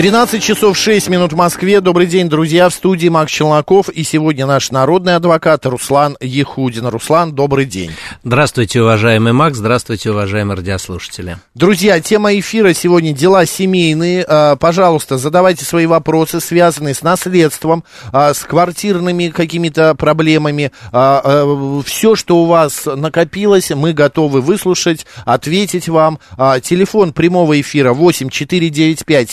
13 часов 6 минут в Москве. Добрый день, друзья. В студии Макс Челноков. И сегодня наш народный адвокат Руслан Ехудин. Руслан, добрый день. Здравствуйте, уважаемый Макс. Здравствуйте, уважаемые радиослушатели. Друзья, тема эфира сегодня «Дела семейные». А, пожалуйста, задавайте свои вопросы, связанные с наследством, а, с квартирными какими-то проблемами. А, Все, что у вас накопилось, мы готовы выслушать, ответить вам. Телефон прямого эфира 8 495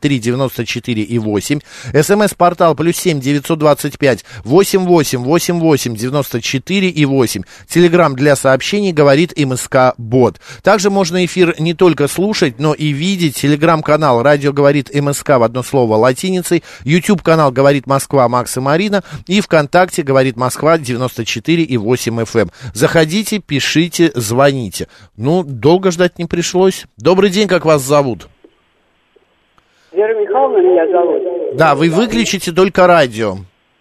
73 73 и 8. СМС-портал плюс 7 925 88 88 94 и 8. Телеграмм для сообщений говорит МСК Бот. Также можно эфир не только слушать, но и видеть. Телеграм-канал «Радио говорит МСК» в одно слово латиницей. YouTube-канал «Говорит Москва» Макс и Марина. И ВКонтакте «Говорит Москва» 94 и 8 FM. Эм. Заходите, пишите, звоните. Ну, долго ждать не пришлось. Добрый день, как вас зовут? Вера Михайловна меня зовут. Да, вы выключите только радио.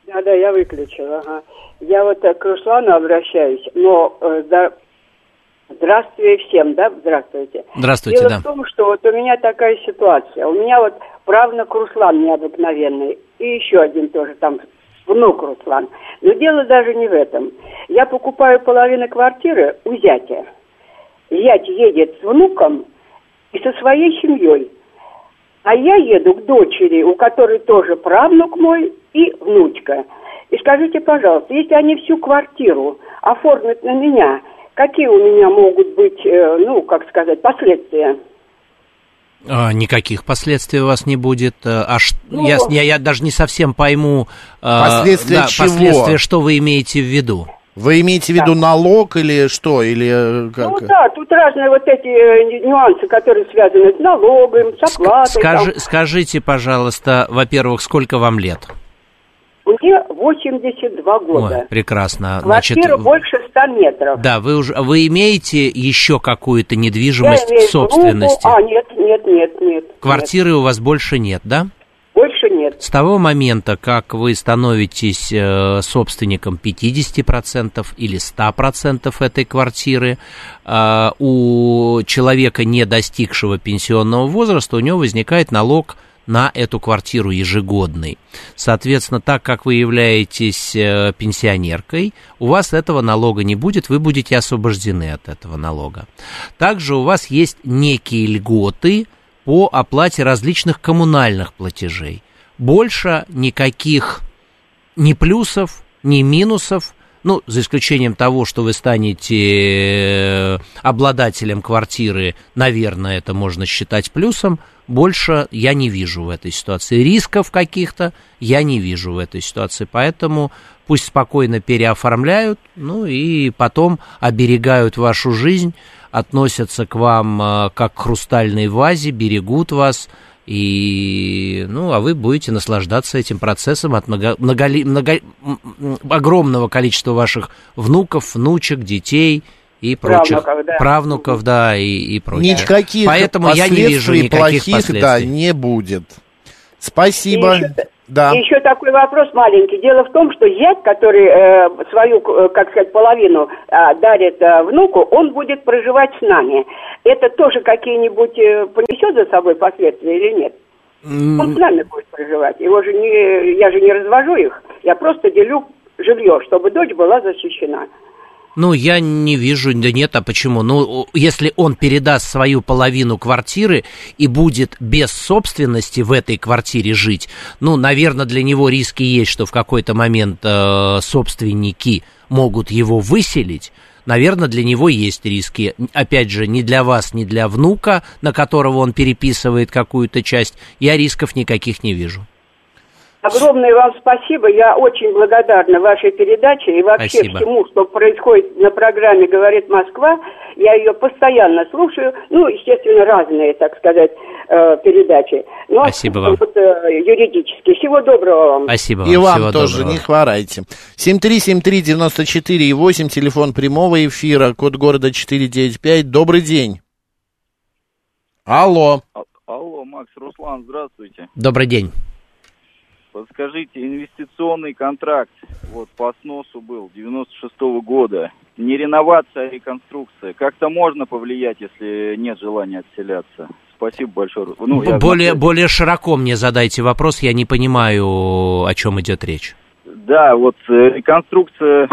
Да, да, я выключила, ага. Я вот к Руслану обращаюсь, но э, да, здравствуйте всем, да, здравствуйте. Здравствуйте, Дело да. в том, что вот у меня такая ситуация. У меня вот правнук Руслан необыкновенный, и еще один тоже там внук Руслан. Но дело даже не в этом. Я покупаю половину квартиры у зятя. Зять едет с внуком и со своей семьей. А я еду к дочери, у которой тоже правнук мой и внучка. И скажите, пожалуйста, если они всю квартиру оформят на меня, какие у меня могут быть, э, ну, как сказать, последствия? А, никаких последствий у вас не будет. А ш... Ну, я, я, я даже не совсем пойму... Последствия да, чего? Последствия, что вы имеете в виду? Вы имеете в виду налог или что? Или э, как? Ну да, тут разные вот эти э, нюансы, которые связаны с налогом, с оплатой. Скажи, там. скажите, пожалуйста, во-первых, сколько вам лет? Мне 82 года. Ой, прекрасно. Квартира Значит, больше 100 метров. да, вы уже вы имеете еще какую-то Я недвижимость имею в собственности? группу- А, нет, нет, нет, нет. Квартиры у вас больше нет, да? Больше нет. С того момента, как вы становитесь э, собственником 50% или 100% этой квартиры, э, у человека, не достигшего пенсионного возраста, у него возникает налог на эту квартиру ежегодный. Соответственно, так как вы являетесь э, пенсионеркой, у вас этого налога не будет, вы будете освобождены от этого налога. Также у вас есть некие льготы по оплате различных коммунальных платежей. Больше никаких ни плюсов, ни минусов, ну, за исключением того, что вы станете э, обладателем квартиры, наверное, это можно считать плюсом, больше я не вижу в этой ситуации. Рисков каких-то я не вижу в этой ситуации, поэтому пусть спокойно переоформляют, ну и потом оберегают вашу жизнь, относятся к вам э, как к хрустальной вазе, берегут вас, и, ну, а вы будете наслаждаться этим процессом от много, много, м, огромного количества ваших внуков, внучек, детей и прочих Правнуков, да. правнуков, да, и, и прочее. Никаких Поэтому я не вижу последствий никаких плохих, последствий. да, не будет. Спасибо. И еще- Да. И еще такой вопрос маленький. Дело в том, что зять, который э, свою, э, как сказать, половину э, дарит э, внуку, он будет проживать с нами. Это тоже какие-нибудь э, понесет за собой последствия или нет? Он с нами будет проживать. Его же не, я же не развожу их. Я просто делю жилье, чтобы дочь была защищена. Ну, я не вижу, да нет, а почему? Ну, если он передаст свою половину квартиры и будет без собственности в этой квартире жить, ну, наверное, для него риски есть, что в какой-то момент э, собственники могут его выселить. Наверное, для него есть риски. Опять же, ни для вас, ни для внука, на которого он переписывает какую-то часть, я рисков никаких не вижу. Огромное вам спасибо. Я очень благодарна вашей передаче и вообще Спасибо. всему, что происходит на программе «Говорит Москва». Я ее постоянно слушаю. Ну, естественно, разные, так сказать, э, передачи. Но Спасибо вам. Вот, э, юридически. Всего доброго вам. Спасибо И вам Всего тоже, доброго. не хворайте. 7373948, телефон прямого эфира, код города 495. Добрый день. Алло. А- Алло, Макс, Руслан, здравствуйте. Добрый день. Подскажите, инвестиционный контракт вот по сносу был 96 года. Не реновация, а реконструкция. Как-то можно повлиять, если нет желания отселяться? Спасибо большое. Ну, я более, знаю. более широко мне задайте вопрос, я не понимаю, о чем идет речь. Да, вот э, реконструкция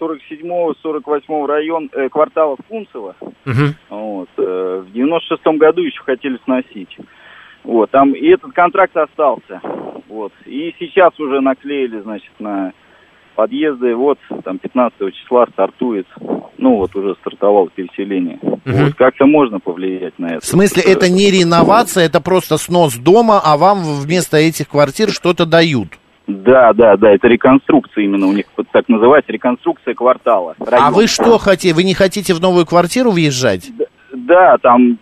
47-48 район э, квартала Фунцева. Мгм. Вот, э, в 96 году еще хотели сносить. Вот, там и этот контракт остался. Вот. И сейчас уже наклеили, значит, на подъезды. Вот, там 15 числа стартует. Ну, вот уже стартовало переселение. Мгм. Вот, как-то можно повлиять на это. В смысле, это не реновация, это просто снос дома, а вам вместо этих квартир что-то дают. Да, да, да, это реконструкция именно у них так называется, реконструкция квартала. А района. вы что хотите? Вы не хотите в новую квартиру въезжать? Да, там,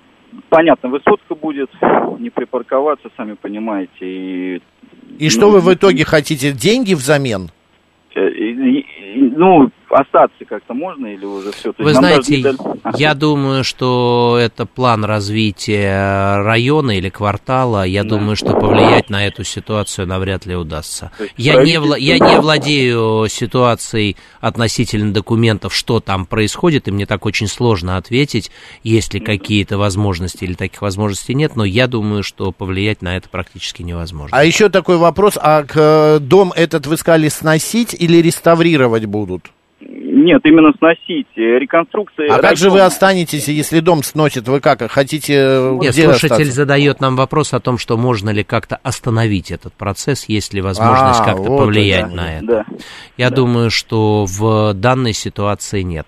понятно, высотка будет, не припарковаться, сами понимаете, и И что вы в итоге хотите? Деньги взамен? Э, и- и- Ну, остаться как-то можно или уже все? Вы знаете, я думаю, что это план развития района или квартала. Я Да. думаю, что повлиять на эту ситуацию навряд ли удастся. Есть Я не, вла- я правительство- не владею ситуацией относительно документов, что там происходит, и мне так очень сложно ответить, есть ли какие-то возможности или таких возможностей нет, но я думаю, что повлиять на это практически невозможно. А еще такой вопрос, а к, э, дом этот вы сказали сносить или реставрировать будут? Нет, именно сносить. Э, Реконструкция... А как же вы останетесь, если дом сносит? Вы как, хотите Нет, где слушатель остаться? задает нам вопрос о том, что можно ли как-то остановить этот процесс, есть ли возможность А, как-то вот повлиять это. на это. Да. Я думаю, что в данной ситуации нет.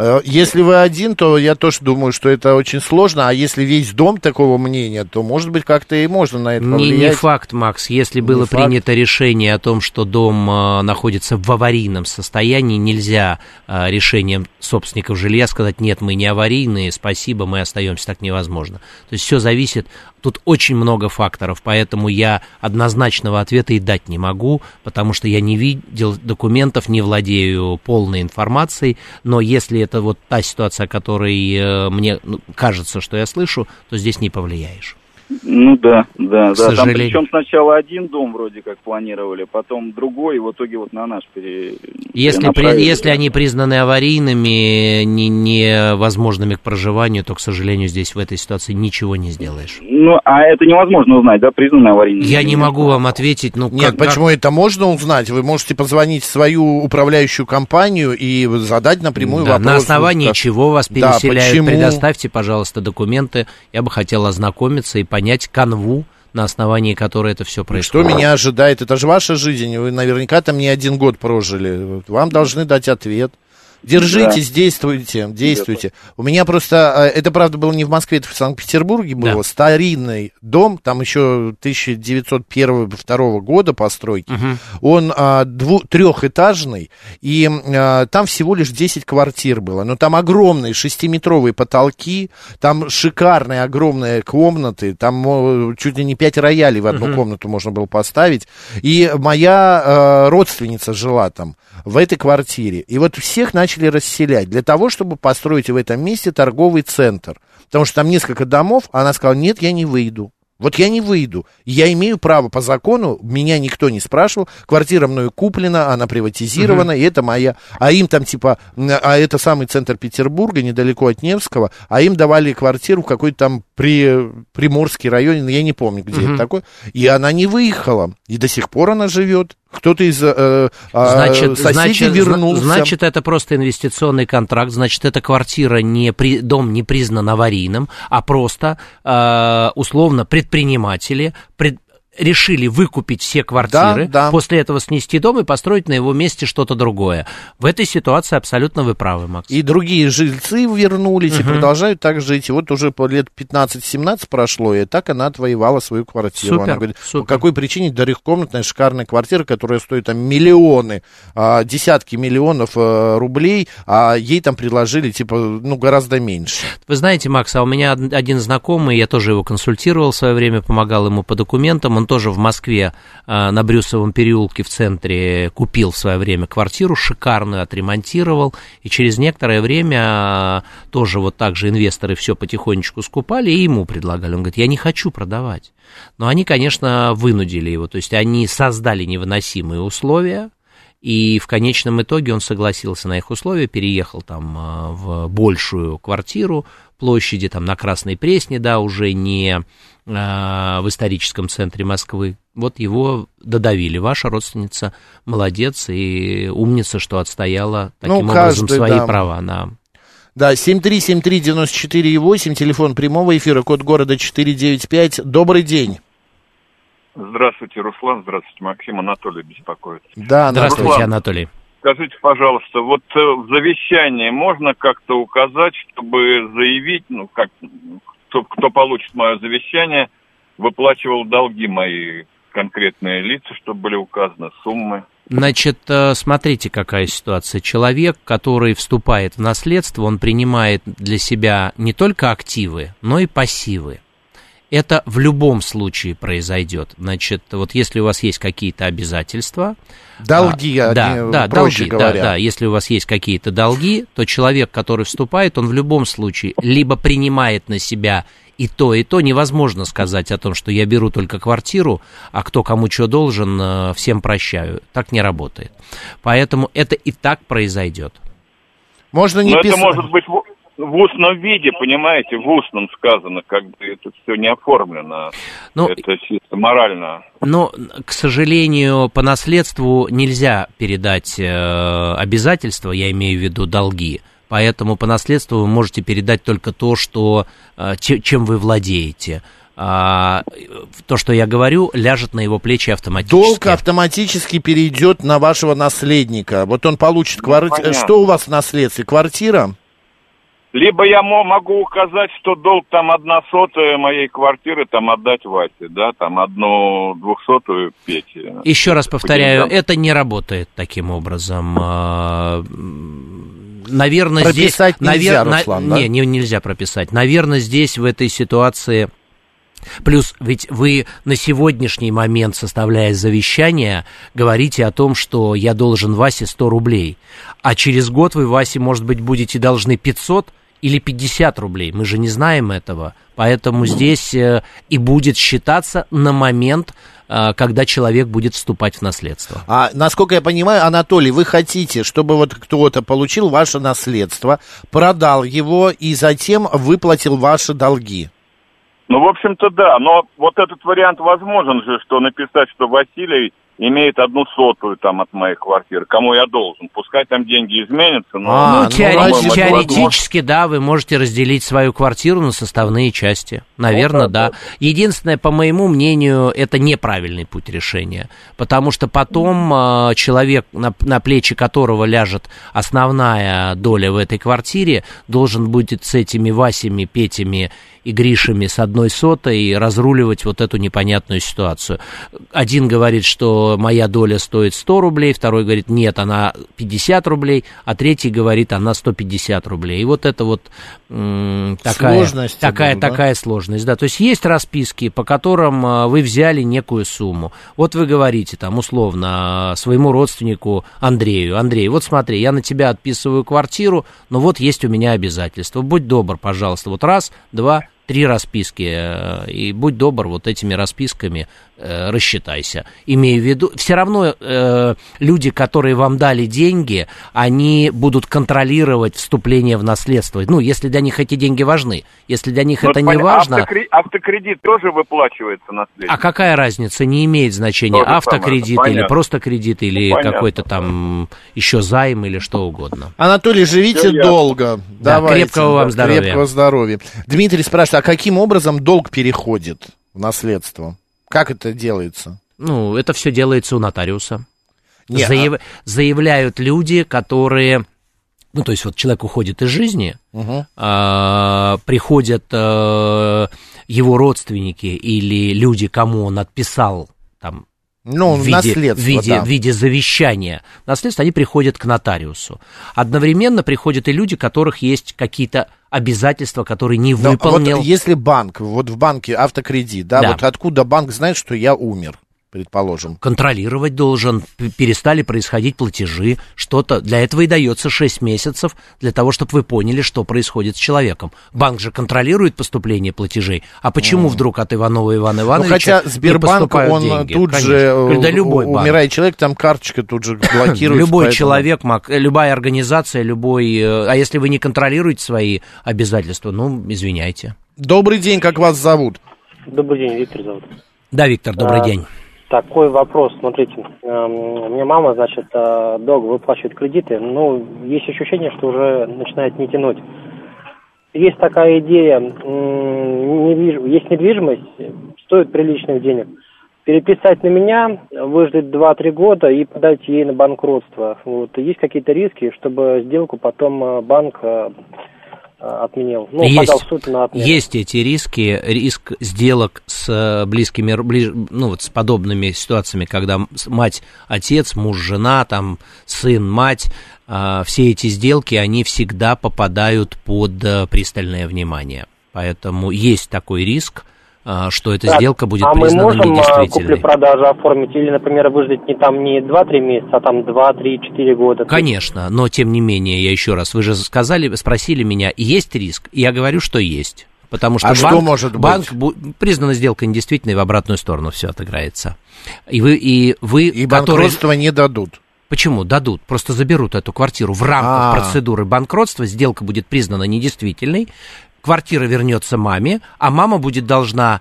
Э, Если вы один, то я тоже думаю, что это очень сложно, а если весь дом такого мнения, то, может быть, как-то и можно на это Не, повлиять. не факт, Макс. Если было факт. принято решение о том, что дом э, находится в аварийном состоянии, нельзя э, решением собственников жилья сказать, нет, мы не аварийные, спасибо, мы остаемся, так невозможно. То есть все зависит, тут очень много факторов, поэтому я однозначного ответа и дать не могу, потому что я не видел документов, не владею полной информацией, но если это вот та ситуация, о которой э, мне ну, кажется, что я слышу, то здесь не повлияешь. Ну да, да, К да. Там сожалению. причем сначала один дом вроде как планировали, потом другой, и в итоге вот на наш пере... Если, при- если они признаны аварийными, не, невозможными к проживанию, то, к сожалению, здесь в этой ситуации ничего не сделаешь. Ну, а это невозможно узнать, да, признаны аварийными? Я не могу вам ответить, ну Нет, как- как- почему это можно узнать? Вы можете позвонить в свою управляющую компанию и задать напрямую Да, вопрос. на основании как- чего вас Да, переселяют, почему? предоставьте, пожалуйста, документы. Я бы хотел ознакомиться и понять канву, на основании которой это все Что происходит. меня ожидает? Это же ваша жизнь. Вы наверняка там не один год прожили. Вам должны дать ответ. Держитесь, действуйте, действуйте. У меня просто, э, это правда было не в Москве, это в Санкт-Петербурге было, Да. старинный дом, там еще 1901-2 года постройки. Мгм. Он а, дву- трехэтажный, и а, там всего лишь 10 квартир было. Но там огромные шестиметровые потолки, там шикарные огромные комнаты, там чуть ли не 5 роялей в одну комнату можно было поставить. И моя а, родственница жила там, в этой квартире. И вот всех начали расселять для того, чтобы построить в этом месте торговый центр. Потому что там несколько домов, а она сказала, нет, я не выйду. Вот я не выйду. Я имею право по закону, меня никто не спрашивал. Квартира мною куплена, она приватизирована, и это моя. А им там типа, а это самый центр Петербурга, недалеко от Невского, а им давали квартиру в какой-то там при, Приморский район, я не помню, где это такое. И она не выехала. И до сих пор она живет. Кто-то из э, а, Значит, соседей значит, вернулся. значит, это просто инвестиционный контракт, значит, эта квартира, не при, дом не признан аварийным, а просто э, условно предприниматели, пред- решили выкупить все квартиры, Да, да. после этого снести дом и построить на его месте что-то другое. В этой ситуации абсолютно вы правы, Макс. И другие жильцы вернулись и продолжают так жить. И вот уже лет 15-17 прошло, и так она отвоевала свою квартиру. Супер, она говорит, супер. по какой причине трехкомнатная шикарная квартира, которая стоит там миллионы, а, десятки миллионов э, рублей, а ей там предложили типа, ну, гораздо меньше. Вы знаете, Макс, а у меня од- один знакомый, я тоже его консультировал в свое время, помогал ему по документам, он тоже в Москве а, на Брюсовом переулке в центре купил в свое время квартиру, шикарную, отремонтировал, и через некоторое время а, тоже вот так же инвесторы все потихонечку скупали и ему предлагали. Он говорит, я не хочу продавать. Но они, конечно, вынудили его, то есть они создали невыносимые условия, и в конечном итоге он согласился на их условия, переехал там а, в большую квартиру площади, там на Красной Пресне, да, уже не в историческом центре Москвы. Вот его додавили. Ваша родственница молодец и умница, что отстояла таким Ну, образом каждый, свои да. права. Да. Да, 7373948, телефон прямого эфира, код города 495. Добрый день. Здравствуйте, Руслан. Здравствуйте, Максим. Анатолий беспокоит. Да, Здравствуйте, Руслан. Анатолий. Скажите, пожалуйста, вот э, в завещании можно как-то указать, чтобы заявить, ну, как, кто, кто получит мое завещание, выплачивал долги мои конкретные лица, чтобы были указаны суммы. Значит, э, смотрите, какая ситуация. Человек, который вступает в наследство, он принимает для себя не только активы, но и пассивы. Это в любом случае произойдет. Значит, вот если у вас есть какие-то обязательства, Долги, а, они, да, да, проще долги, говоря. да, да. Если у вас есть какие-то долги, то человек, который вступает, он в любом случае либо принимает на себя и то, и то. Невозможно сказать о том, что я беру только квартиру, а кто кому что должен, э, всем прощаю. Так не работает. Поэтому это и так произойдет. Можно не Но это писать. может быть в, устном виде, понимаете, в устном сказано, как бы это все не оформлено. Ну, это чисто морально. Но, к сожалению, по наследству нельзя передать э, обязательства, я имею в виду долги. Поэтому по наследству вы можете передать только то, что, э, че- чем вы владеете. А, то, что я говорю, ляжет на его плечи автоматически. Долг автоматически перейдет на вашего наследника. Вот он получит квартиру. понятно. Что у вас в наследстве? Квартира? Либо я мо- могу указать, что долг там одна сотая моей квартиры там отдать Васе, да, там одну двухсотую Пете. Еще раз повторяю, деньгам. это не работает таким образом. А, Наверное, здесь... Прописать нельзя, навер- на- Руслан, да? Не, не- нельзя прописать. Наверное, здесь, в этой ситуации... Плюс, ведь вы на сегодняшний момент, составляя завещание, говорите о том, что я должен Васе 100 рублей. А через год вы Васе, может быть, будете должны 500 или 50 рублей. Мы же не знаем этого. Поэтому здесь э, и будет считаться на момент, э, когда человек будет вступать в наследство. А насколько я понимаю, Анатолий, вы хотите, чтобы вот кто-то получил ваше наследство, продал его и затем выплатил ваши долги. Ну, в общем-то, да, но вот этот вариант возможен же, что написать, что Василий имеет одну сотую там от моей квартиры, кому я должен. Пускай там деньги изменятся, но... А, ну, ну, теори- теоретически, да, вы можете разделить свою квартиру на составные части. Наверное, Ну, да, да. Единственное, по моему мнению, это неправильный путь решения. Потому что потом э, человек, на, на плечи которого ляжет основная доля в этой квартире, должен будет с этими Васями, Петями и Гришами с одной сотой разруливать вот эту непонятную ситуацию. Один говорит, что моя доля стоит 100 рублей, второй говорит, нет, она 50 рублей, а третий говорит, она 150 рублей. И вот это вот м, такая, Сложности такая, да? такая сложность. Да. То есть есть расписки, по которым а, вы взяли некую сумму. Вот вы говорите там условно своему родственнику Андрею, Андрей, вот смотри, я на тебя отписываю квартиру, но вот есть у меня обязательства. Будь добр, пожалуйста, вот раз, два, три расписки, э, и будь добр, вот этими расписками э, рассчитайся. Имею в виду, все равно э, люди, которые вам дали деньги, они будут контролировать вступление в наследство. Ну, если для них эти деньги важны. Если для них Ну, это не понятно. важно, Автокре- Автокредит тоже выплачивается наследнику. а какая разница? Не имеет значения, То же автокредит самое, или понятно. просто кредит, или Ну, какой-то там еще займ или что угодно. Анатолий, живите ясно. долго. Да, Давайте. крепкого вам здоровья. Крепкого здоровья. Дмитрий спрашивает, а каким образом долг переходит в наследство? Как это делается? Ну, это все делается у нотариуса. Не, а Заяв- Заявляют люди, которые... Ну, то есть вот человек уходит из жизни, Мгм. а, приходят э, его родственники или люди, кому он отписал там Ну, в виде, наследство, в виде, да. в виде завещания наследства, они приходят к нотариусу. Одновременно приходят и люди, у которых есть какие-то обязательства, которые не Но выполнил. Вот если банк, вот в банке автокредит, да, Да. вот откуда банк знает, что я умер, предположим? контролировать должен, перестали происходить платежи, что-то. Для этого и дается 6 месяцев, для того, чтобы вы поняли, что происходит с человеком. Банк же контролирует поступление платежей. А почему вдруг от Иванова Ивана Ну, Ивановича хотя не Сбербанк, поступают он деньги? тут Конечно. же, Да э, любой банк. умирает человек, там карточка тут же блокируется. Любой поэтому- человек, мог- э, любая организация, любой... э, А если вы не контролируете свои обязательства, ну, извиняйте. Добрый день, как вас зовут? Добрый день, Виктор зовут. Да, Виктор, добрый А, день. Такой вопрос, смотрите, эм, меня мама, значит, э, долго выплачивает кредиты, но есть ощущение, что уже начинает не тянуть. Есть такая идея, есть недвижимость, стоит приличных денег. Переписать на меня, выждать 2-3 года и подать ей на банкротство. Вот. Есть какие-то риски, чтобы сделку потом э, банк э, отменил. Ну, Есть. подал в суд на отмену. Есть эти риски, риск сделок с э, близкими, ближ- ну вот с подобными ситуациями, когда мать, отец, муж, жена, там сын, мать, а, все эти сделки, они всегда попадают под э, пристальное внимание. Поэтому есть такой риск, что эта сделка будет а мы признана можем а, недействительной. купли-продажу оформить или, например, выждать не там не 2-3 месяца, а там 2, 3, 4 года? Конечно, но тем не менее, я еще раз, вы же сказали, спросили меня, есть риск? И я говорю, что есть. Потому что А что банк, может быть? банк признана сделка недействительной, в обратную сторону все отыграется. И вы, и вы, И банкротство не дадут. Почему? Дадут. Просто заберут эту квартиру. В рамках А. процедуры банкротства сделка будет признана недействительной, квартира вернется маме, а мама будет должна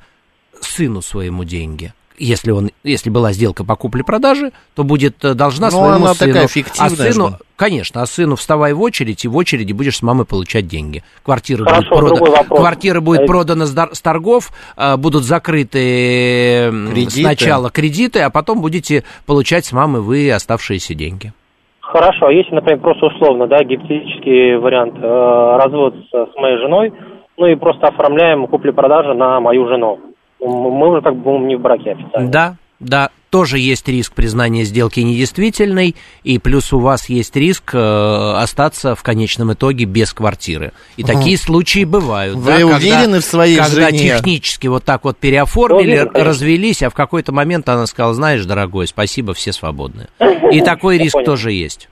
сыну своему деньги. Если, он, если была сделка по купле-продаже, то будет э, должна Ну, своему она сыну. такая а фиктивная сыну, же. конечно, а сыну вставай в очередь, и в очереди будешь с мамой получать деньги. Квартира Хорошо, будет, другой прода- вопрос. квартира будет Э, продана с, торгов, э, будут закрыты Кредиты. сначала кредиты, а потом будете получать с мамы вы оставшиеся деньги. Хорошо, а если, например, просто условно, да, гипотетический вариант, э, развод с, с моей женой, ну и просто оформляем купли-продажи на мою жену. Мы уже как бы будем не в браке официально. Да, да, тоже есть риск признания сделки недействительной, и плюс у вас есть риск э, остаться в конечном итоге без квартиры. И такие случаи бывают. Вы да, когда- уверены в своей Когда жене? технически вот так вот переоформили, Уверен, развелись, а в какой-то момент она сказала, знаешь, дорогой, спасибо, все свободны. И такой риск тоже есть.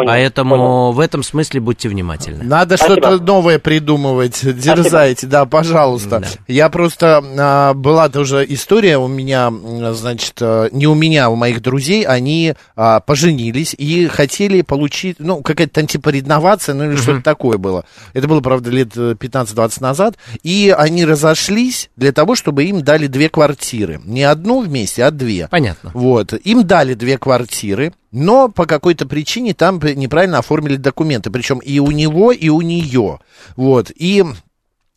Понял, Поэтому понял. в этом смысле будьте внимательны. Надо Спасибо. что-то новое придумывать. Дерзайте, да, пожалуйста. Да. Я просто... а, была тоже история у меня, значит, а, не у меня, а у моих друзей. Они а, поженились и хотели получить, ну, какая-то там типа реновация, ну, или что-то такое было. Это было, правда, лет э, 15-20 назад. И они разошлись для того, чтобы им дали две квартиры. Не одну вместе, а две. Понятно. Вот. Им дали две квартиры, но по какой-то причине там неправильно оформили документы. Причем и у него, и у нее. Вот. И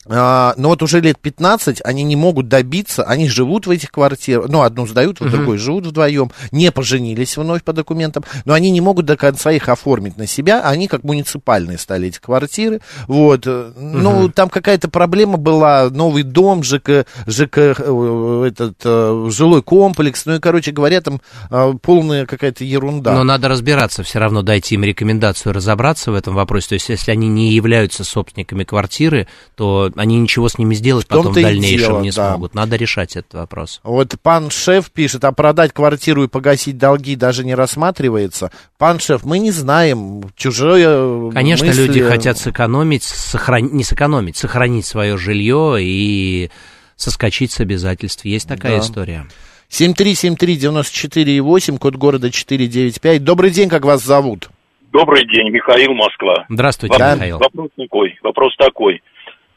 но вот уже лет 15 они не могут добиться, они живут в этих квартирах, ну, одну сдают, в другой живут вдвоем, не поженились вновь по документам, но они не могут до конца их оформить на себя, а они как муниципальные стали эти квартиры, вот, ну, там какая-то проблема была, новый дом, ЖК, ЖК, э, этот, э, жилой комплекс, ну, и, короче говоря, там э, полная какая-то ерунда. Но надо разбираться, все равно дайте им рекомендацию разобраться в этом вопросе. То есть, если они не являются собственниками квартиры, то они ничего с ними сделать потом в дальнейшем дело, не да. смогут. Надо решать этот вопрос. Вот пан шеф пишет, а продать квартиру и погасить долги даже не рассматривается. Пан шеф, мы не знаем, чужое Конечно, мысли- люди хотят сэкономить, сохран- не сэкономить, сохранить свое жилье и соскочить с обязательств. Есть такая Да. история. 7373948, код города 495. Добрый день, как вас зовут? Добрый день, Михаил, Москва. Здравствуйте, Да. Михаил. Вопрос такой, вопрос такой.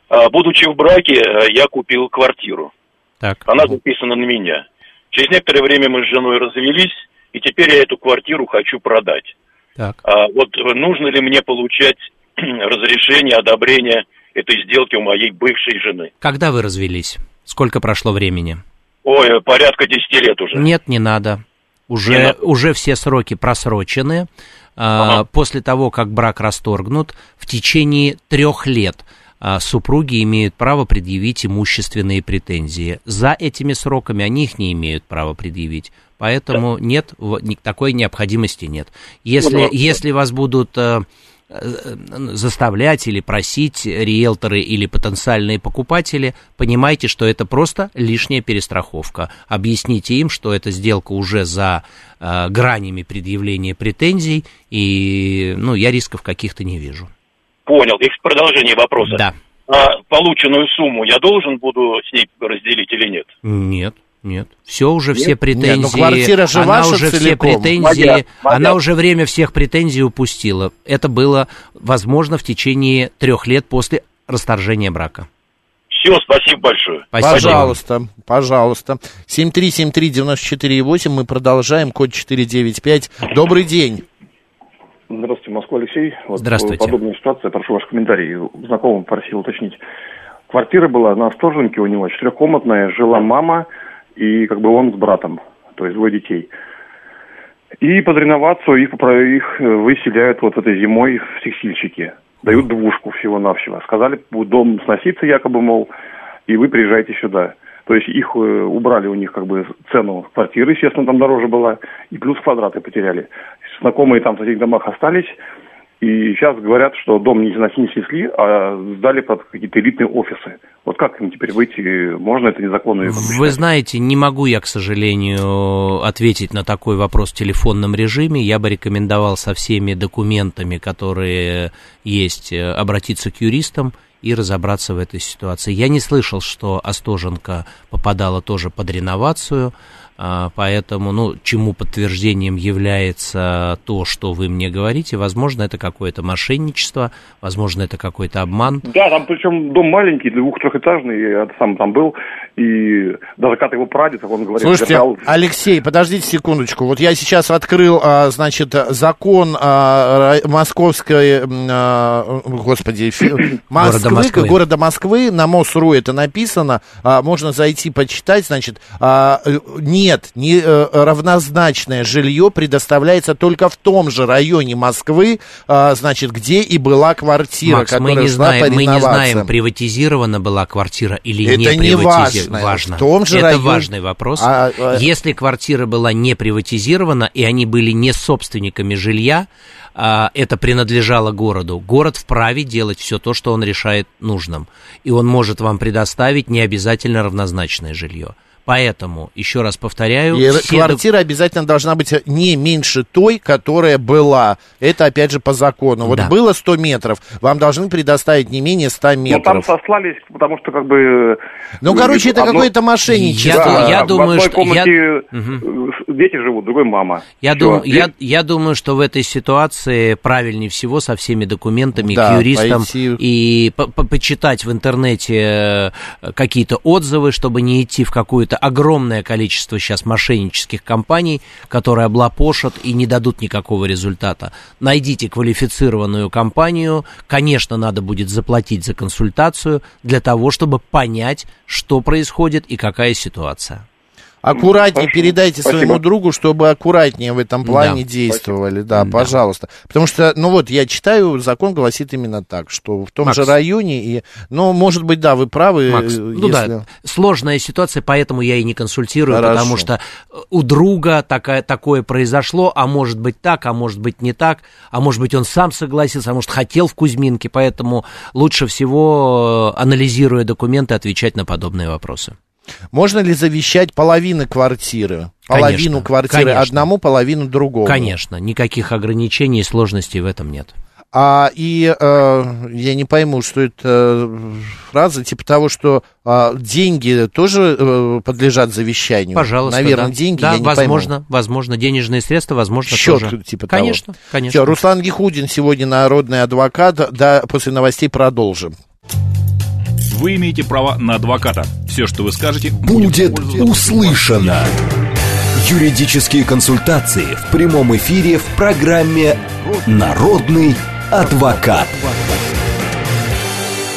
А, Будучи в браке, э, я купил квартиру. Так. Она записана на меня. Через некоторое время мы с женой развелись, и теперь я эту квартиру хочу продать. Так. А вот нужно ли мне получать разрешение, одобрение этой сделки у моей бывшей жены? Когда вы развелись? Сколько прошло времени? Ой, порядка 10 лет уже. Нет, не надо. Уже, Не надо. уже все сроки просрочены. А, После того, как брак расторгнут, в течение трех лет супруги имеют право предъявить имущественные претензии. За этими сроками они их не имеют права предъявить. Поэтому нет, в- ни- такой необходимости нет. Если, Ну да. если вас будут э, э, заставлять или просить риэлторы или потенциальные покупатели, понимайте, что это просто лишняя перестраховка. Объясните им, что эта сделка уже за э, гранями предъявления претензий, и ну, я рисков каких-то не вижу. Понял. И в продолжение вопроса. Да. А полученную сумму я должен буду с ней разделить или нет? Нет. Нет, все уже все Нет, претензии. ну квартира же она ваша уже все целиком. претензии, Моя, моя. она уже время всех претензий упустила. Это было возможно в течение трех лет после расторжения брака. Все, спасибо большое. Спасибо. Пожалуйста, пожалуйста. 7373948, мы продолжаем, код 495. Добрый день. Здравствуйте, Москва, Алексей. Вот Здравствуйте. Подобная ситуация, прошу ваш комментарий. Знакомым просил уточнить. Квартира была на Остоженке у него, четырехкомнатная, жила мама и как бы он с братом, то есть двое детей. И под реновацию их, их э, выселяют вот этой зимой в текстильщики. Дают двушку всего-навсего. Сказали, дом сноситься якобы, мол, и вы приезжайте сюда. То есть их э, убрали у них как бы цену квартиры, естественно, там дороже была, и плюс квадраты потеряли. Знакомые там в этих домах остались, и сейчас говорят, что дом не не снесли, а сдали под какие-то элитные офисы. Вот как им теперь выйти? Можно это незаконно? Вы знаете, не могу я, к сожалению, ответить на такой вопрос в телефонном режиме. Я бы рекомендовал со всеми документами, которые есть, э, обратиться к юристам и разобраться в этой ситуации. Я не слышал, что Остоженко попадала тоже под реновацию, поэтому, ну, чему подтверждением является то, что вы мне говорите, возможно, это какое-то мошенничество, возможно, это какой-то обман. Да, там причем дом маленький, двух-трехэтажный, я сам там был, и даже как его прадед, он говорит, Слушайте, забрал- Алексей, подождите секундочку. Вот я сейчас открыл, а, значит, закон а, московской, а, господи, Москвы, Москвы. города Москвы, на МОСРУ это написано, можно зайти почитать, значит, нет, не э, равнозначное жилье предоставляется только в том же районе Москвы, значит, где и была квартира, Макс, мы которая не, шла знаем, по мы не знаем, приватизирована была квартира или Это не не приватизирована. важно. В том же Это районе- важный вопрос. А, а- Если квартира была не приватизирована, и они были не собственниками жилья, а, это принадлежало городу. Город вправе делать все то, что он решает нужным. И он может вам предоставить не обязательно равнозначное жилье. Поэтому, еще раз повторяю, И все квартира обязательно должна быть не меньше той, которая была. Это, опять же, по закону. Вот Да. было 100 метров, вам должны предоставить не менее 100 Ну, там метров. сослались, потому что как бы... Ну, короче, это одно- какое-то мошенничество. Я- я в думаю, что- комнате я- э, дети живут, другой мама. Я, дум- я, я думаю, что в этой ситуации правильнее всего со всеми документами Да, к юристам пойти- и по- по- почитать в интернете э, какие-то отзывы, чтобы не идти в какое-то огромное количество сейчас мошеннических компаний, которые облапошат и не дадут никакого результата. Найдите квалифицированную компанию, конечно, надо будет заплатить за консультацию для того, чтобы понять, что происходит и какая ситуация. Аккуратнее Спасибо. передайте Спасибо. своему другу, чтобы аккуратнее в этом плане Да. действовали. Да, Да. пожалуйста. Потому что, ну вот, я читаю, закон гласит именно так, что в том Макс. же районе, и, ну, может быть, да, вы правы. Макс, э, ну если- да, сложная ситуация, поэтому я и не консультирую, Хорошо. потому что э, у друга такая, такое произошло, а может быть так, а может быть не так, а может быть он сам согласился, а может хотел в Кузьминке, поэтому лучше всего, э, анализируя документы, отвечать на подобные вопросы. Можно ли завещать половины квартиры? Половину Конечно, квартиры конечно. одному, половину другому. Конечно, никаких ограничений и сложностей в этом нет. А, и э, я не пойму, что это э, фраза типа того, что э, деньги тоже э, подлежат завещанию. Пожалуйста. Наверное, да. деньги. Да, я не возможно, возможно, денежные средства, возможно, Счет, тоже. типа того. Конечно, конечно. Все, Руслан Гихудин сегодня народный адвокат. Да, после новостей продолжим. Вы имеете право на адвоката. Все, что вы скажете, Будет пользоваться услышано. Юридические консультации в прямом эфире в программе «Народный адвокат».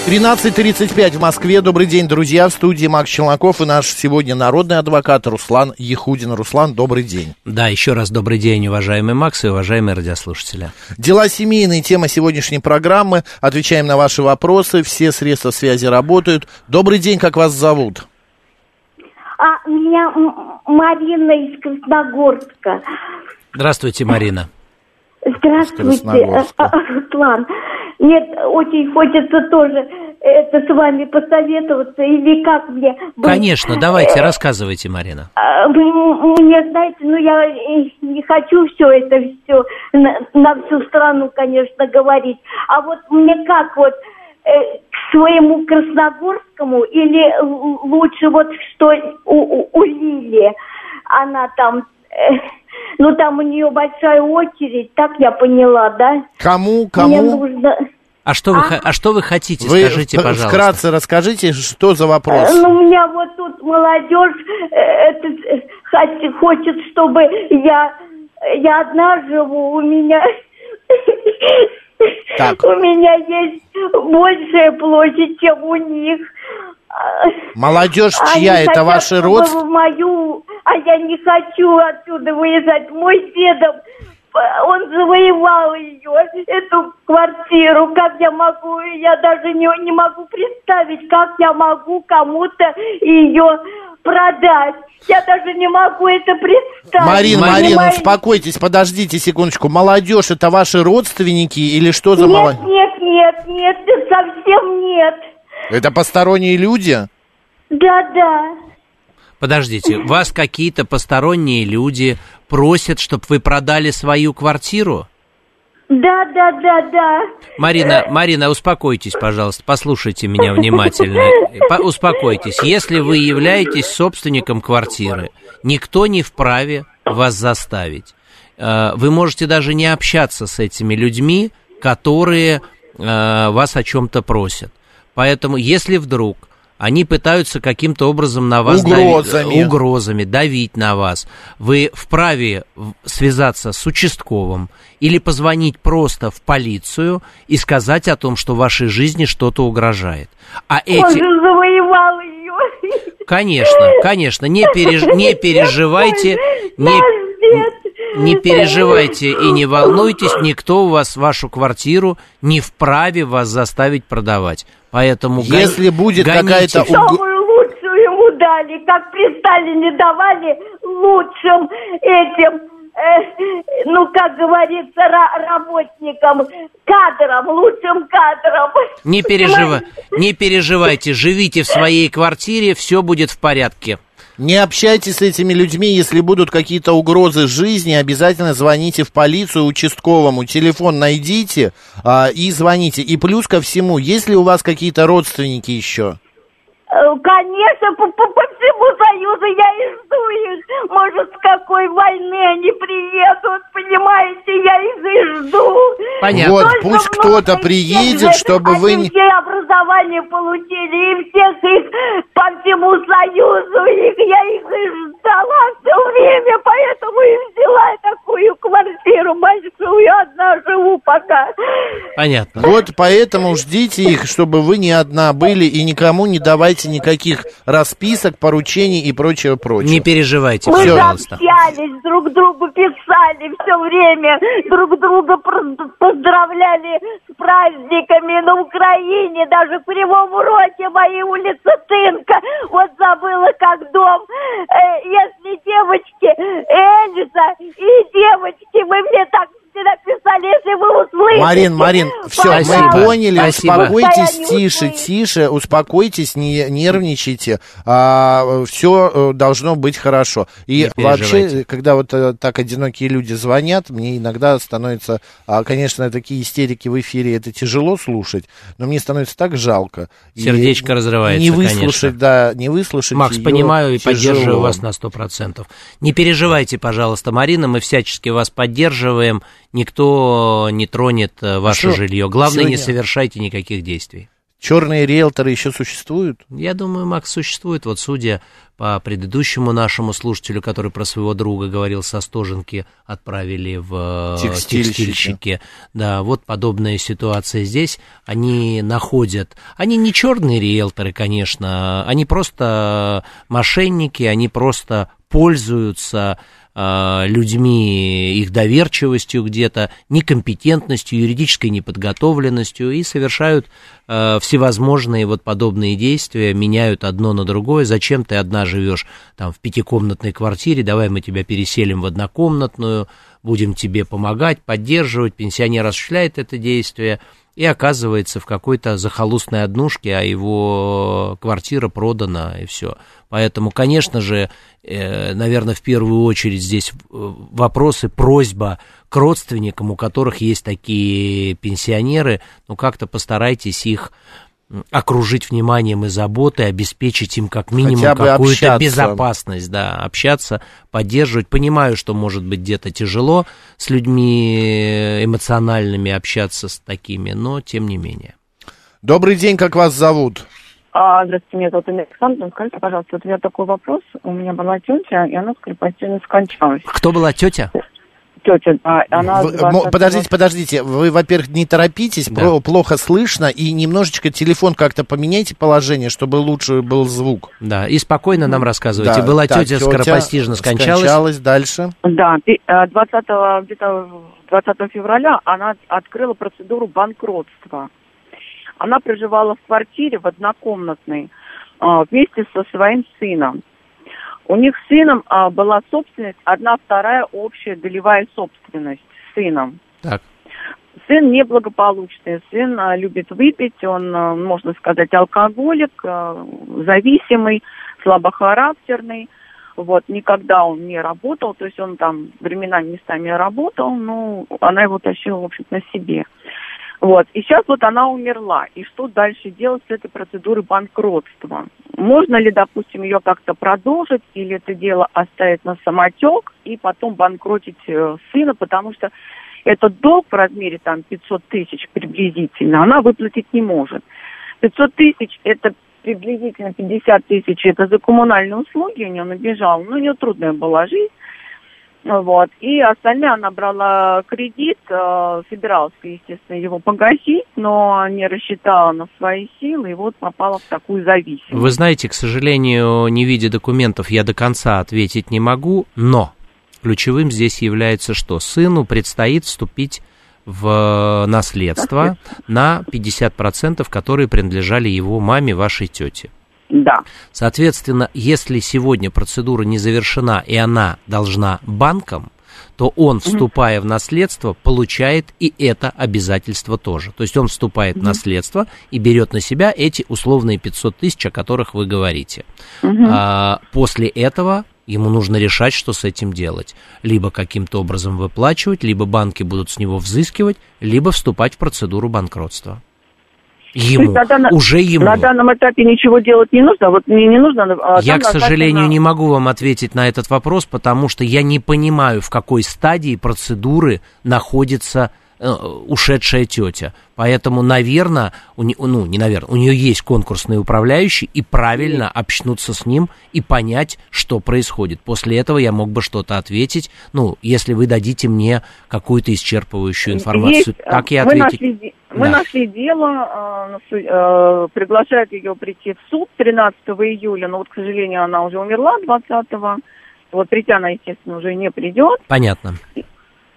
13.35 в Москве. Добрый день, друзья. В студии Макс Челноков и наш сегодня народный адвокат Руслан Ехудин. Руслан, добрый день. Да, еще раз добрый день, уважаемый Макс и уважаемые радиослушатели. Дела семейные, тема сегодняшней программы. Отвечаем на ваши вопросы. Все средства связи работают. Добрый день, как вас зовут? А, меня Марина из Красногорска. Здравствуйте, Марина. Здравствуйте, Руслан. Нет, очень хочется тоже это с вами посоветоваться или как мне быть? Конечно, давайте, рассказывайте, Марина. А, мне, знаете, ну я не хочу все это все на, на всю страну, конечно, говорить. А вот мне как вот э, к своему Красногорскому или лучше вот что у, у, у Лили, она там... Э, ну, там у нее большая очередь, так я поняла, да? Кому, кому? Мне нужно... А что, вы, а? а что вы хотите, вы скажите, пожалуйста. Вкратце расскажите, что за вопрос? Ну, у меня вот тут молодежь э, э, хочет, чтобы я, я одна живу, у меня... Так. У меня есть большая площадь, чем у них. Молодежь чья? Они это ваши родственники? мою, а я не хочу отсюда выезжать. Мой дедом, он завоевал ее, эту квартиру. Как я могу, я даже не, не могу представить, как я могу кому-то ее продать. Я даже не могу это представить. Марина, Марина, успокойтесь, подождите секундочку. Молодежь это ваши родственники или что за молодежь? Нет, нет, нет, нет, совсем нет. Это посторонние люди? Да, да. Подождите, вас какие-то посторонние люди просят, чтобы вы продали свою квартиру? Да, да, да, да. Марина, Марина, успокойтесь, пожалуйста, послушайте меня внимательно. По успокойтесь. Если вы являетесь собственником квартиры, никто не вправе вас заставить. Э, вы можете даже не общаться с этими людьми, которые э, вас о чем-то просят. Поэтому, если вдруг они пытаются каким-то образом на вас угрозами. Давить, угрозами давить на вас. Вы вправе связаться с участковым или позвонить просто в полицию и сказать о том, что вашей жизни что-то угрожает. А эти... Он же завоевал ее. Конечно, конечно, не, переж... не переживайте, не, не переживайте и не волнуйтесь, никто у вас вашу квартиру не вправе вас заставить продавать. Поэтому если будет какая-то самую лучшую ему дали, как при Сталине давали лучшим этим э, ну, как говорится, работникам, кадрам, лучшим кадрам. Не, пережива... не переживайте, живите в своей квартире, все будет в порядке. Не общайтесь с этими людьми, если будут какие-то угрозы жизни, обязательно звоните в полицию участковому, телефон найдите а, и звоните. И плюс ко всему, есть ли у вас какие-то родственники еще? Э, конечно, по, по, по всему Союзу я и жду их. Может, с какой войны они приедут, понимаете, я их и жду. Понятно. Вот, Только пусть кто-то приедет, чтобы вы... Они все образование получили, и всех их по всему Союзу, их, я их и ждала все время, поэтому и взяла такую квартиру большую, одна живу пока. Понятно. Вот поэтому ждите их, чтобы вы не одна были и никому не давайте давайте никаких расписок, поручений и прочего прочего. Не переживайте, Мы пожалуйста. Мы общались, друг другу писали все время, друг друга поздравляли с праздниками на Украине, даже в прямом уроке моей улицы Тынка. Вот забыла, как дом. Э, если девочки, Эльза и девочки, вы мне так написали, если вы услышите. Марин, Марин, все, мы поняли, Спасибо. успокойтесь, тише, тише, успокойтесь, не нервничайте, а, все э, должно быть хорошо. И вообще, когда вот э, так одинокие люди звонят, мне иногда становится, а, конечно, такие истерики в эфире, это тяжело слушать, но мне становится так жалко. Сердечко и разрывается, Не выслушать, конечно. да, не выслушать Макс, понимаю и поддерживаю вас на сто процентов. Не переживайте, пожалуйста, Марина, мы всячески вас поддерживаем, никто не тронет э, ваше Что? жилье. Главное, Сегодня... не совершайте никаких действий. Черные риэлторы еще существуют? Я думаю, Макс, существует. Вот судя по предыдущему нашему слушателю, который про своего друга говорил со Стоженки, отправили в э, Текстильщики. текстильщики. Да, вот подобная ситуация здесь. Они находят... Они не черные риэлторы, конечно, они просто мошенники, они просто пользуются людьми, их доверчивостью где-то, некомпетентностью, юридической неподготовленностью и совершают э, всевозможные вот подобные действия, меняют одно на другое. Зачем ты одна живешь там в пятикомнатной квартире, давай мы тебя переселим в однокомнатную, будем тебе помогать, поддерживать. Пенсионер осуществляет это действие и оказывается в какой-то захолустной однушке, а его квартира продана, и все. Поэтому, конечно же, наверное, в первую очередь здесь э, вопросы, просьба к родственникам, у которых есть такие пенсионеры, ну как-то постарайтесь их окружить вниманием и заботой, обеспечить им как минимум какую-то безопасность, да, общаться, поддерживать. Понимаю, что может быть где-то тяжело с людьми эмоциональными общаться с такими, но тем не менее. Добрый день, как вас зовут? А, здравствуйте, меня зовут Инна Александровна. Скажите, пожалуйста, вот у меня такой вопрос. У меня была тетя, и она скоропостижно скончалась. Кто была тетя? Тетя, да, она... Вы- 20 мо- подождите, подождите. Вы, во-первых, не торопитесь, Да. про- плохо слышно, и немножечко телефон как-то поменяйте положение, чтобы лучше был звук. Да, и спокойно нам рассказывайте. Да, Была так, тетя скоропостижно скончалась. скончалась, дальше. Да, пи- э, 20 где-то 20 февраля она открыла процедуру банкротства. Она проживала в квартире в однокомнатной а, вместе со своим сыном. У них с сыном а, была собственность, одна вторая общая долевая собственность с сыном. Так. Сын неблагополучный, сын а, любит выпить, он, а, можно сказать, алкоголик, а, зависимый, слабохарактерный. Вот, никогда он не работал, то есть он там временами местами работал, но она его тащила, в общем на себе. Вот, и сейчас вот она умерла. И что дальше делать с этой процедурой банкротства? Можно ли, допустим, ее как-то продолжить, или это дело оставить на самотек и потом банкротить э, сына, потому что этот долг в размере там 500 тысяч приблизительно она выплатить не может. 500 тысяч это приблизительно 50 тысяч это за коммунальные услуги у нее набежал. Ну, у нее трудная была жизнь. Вот. И остальное она брала кредит, э, собиралась, естественно, его погасить, но не рассчитала на свои силы и вот попала в такую зависимость. Вы знаете, к сожалению, не видя документов, я до конца ответить не могу, но ключевым здесь является что? Сыну предстоит вступить в наследство на 50%, которые принадлежали его маме, вашей тете. Да. Соответственно, если сегодня процедура не завершена и она должна банкам, то он, вступая в наследство, получает и это обязательство тоже. То есть он вступает в наследство и берет на себя эти условные 500 тысяч, о которых вы говорите. А, после этого ему нужно решать, что с этим делать. Либо каким-то образом выплачивать, либо банки будут с него взыскивать, либо вступать в процедуру банкротства. То есть Ему, на уже ему. На данном этапе ничего делать не нужно. Вот мне не нужно. а Я, к сожалению, назначено- не могу вам ответить на этот вопрос, потому что я не понимаю, в какой стадии процедуры находится э, ушедшая тетя. Поэтому, наверное, у не, ну, не наверное, у нее есть конкурсный управляющий, и правильно общнуться с ним и понять, что происходит. После этого я мог бы что-то ответить, ну, если вы дадите мне какую-то исчерпывающую информацию. Есть, так я ответить. Нашли, мы Да. нашли дело, су- э, приглашают ее прийти в суд 13 июля, но вот, к сожалению, она уже умерла 20-го. Вот прийти она, естественно, уже не придет. Понятно.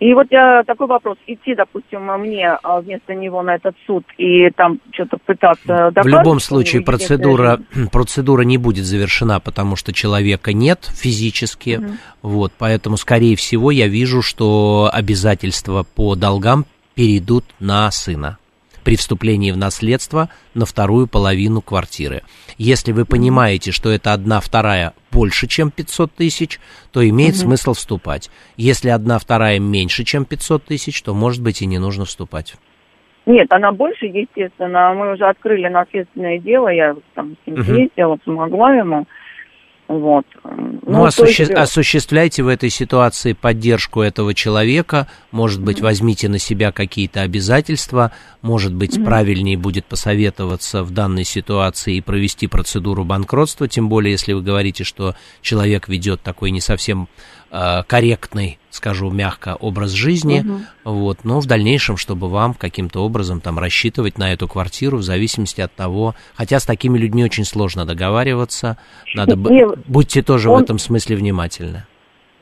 И вот я такой вопрос, идти, допустим, мне а, вместо него на этот суд и там что-то пытаться В любом случае процедура, процедура не будет завершена, потому что человека нет физически. Вот, поэтому, скорее всего, я вижу, что обязательства по долгам перейдут на сына при вступлении в наследство на вторую половину квартиры. Если вы понимаете, что это одна вторая больше, чем 500 тысяч, то имеет Мгм. смысл вступать. Если одна вторая меньше, чем 500 тысяч, то, может быть, и не нужно вступать. Нет, она больше, естественно. Мы уже открыли наследственное дело, я там с ним ездила, помогла ему. Вот. Ну, то осуще- есть, э, осуществляйте в этой ситуации поддержку этого человека. Может быть, возьмите на себя какие-то обязательства. Может быть, Мгм. правильнее будет посоветоваться в данной ситуации и провести процедуру банкротства. Тем более, если вы говорите, что человек ведет такой не совсем корректный, скажу мягко, образ жизни. Мгм. Вот, но в дальнейшем, чтобы вам каким-то образом там рассчитывать на эту квартиру в зависимости от того, хотя с такими людьми очень сложно договариваться, надо Не, будьте тоже в он- этом смысле внимательны.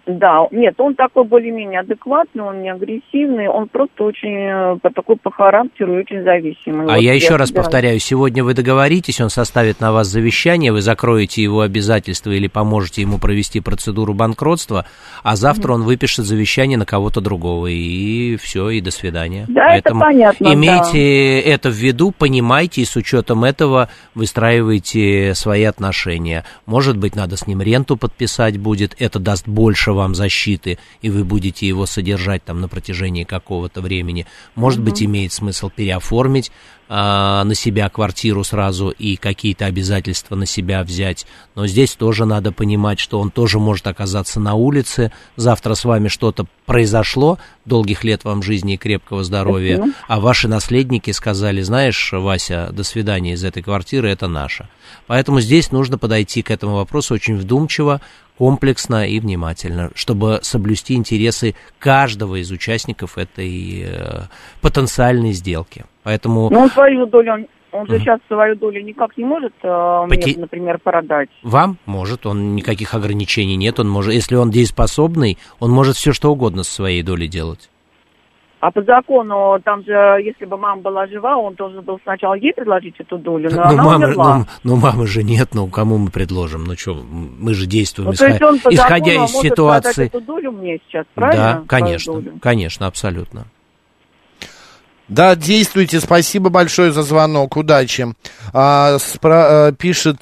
Да, нет, он такой более-менее адекватный, он не агрессивный, он просто очень э, по такой по характеру очень зависимый. А Вот я еще раз собираюсь. повторяю, сегодня вы договоритесь, он составит на вас завещание, вы закроете его обязательства или поможете ему провести процедуру банкротства, а завтра он выпишет завещание на кого-то другого, и все, и до свидания. Да, это понятно, имейте это в виду, понимайте, и с учетом этого выстраивайте свои отношения. Может быть, надо с ним ренту подписать будет, это даст больше вам защиты, и вы будете его содержать там на протяжении какого-то времени. Может быть, имеет смысл переоформить а, на себя квартиру сразу и какие-то обязательства на себя взять. Но здесь тоже надо понимать, что он тоже может оказаться на улице. Завтра с вами что-то произошло, долгих лет вам жизни и крепкого здоровья, Спасибо. а ваши наследники сказали, знаешь, Вася, до свидания из этой квартиры, это наша. Поэтому здесь нужно подойти к этому вопросу очень вдумчиво, комплексно и внимательно, чтобы соблюсти интересы каждого из участников этой э, потенциальной сделки. Поэтому он свою долю, он, же сейчас свою долю никак не может э, Поте- мне, например, продать. вам может, он никаких ограничений нет, он может, если он дееспособный, он может все что угодно со своей долей делать. А по закону, там же, если бы мама была жива, он должен был сначала ей предложить эту долю, но Ну, она мамы, умерла. ну, ну, мамы же нет, ну, кому мы предложим? Ну, что, мы же действуем, Ну, то исход- есть он по исходя закону из может ситуации. эту долю мне сейчас, правильно? Да, конечно, конечно, абсолютно. Да, действуйте. Спасибо большое за звонок. Удачи. А, спра- а, пишет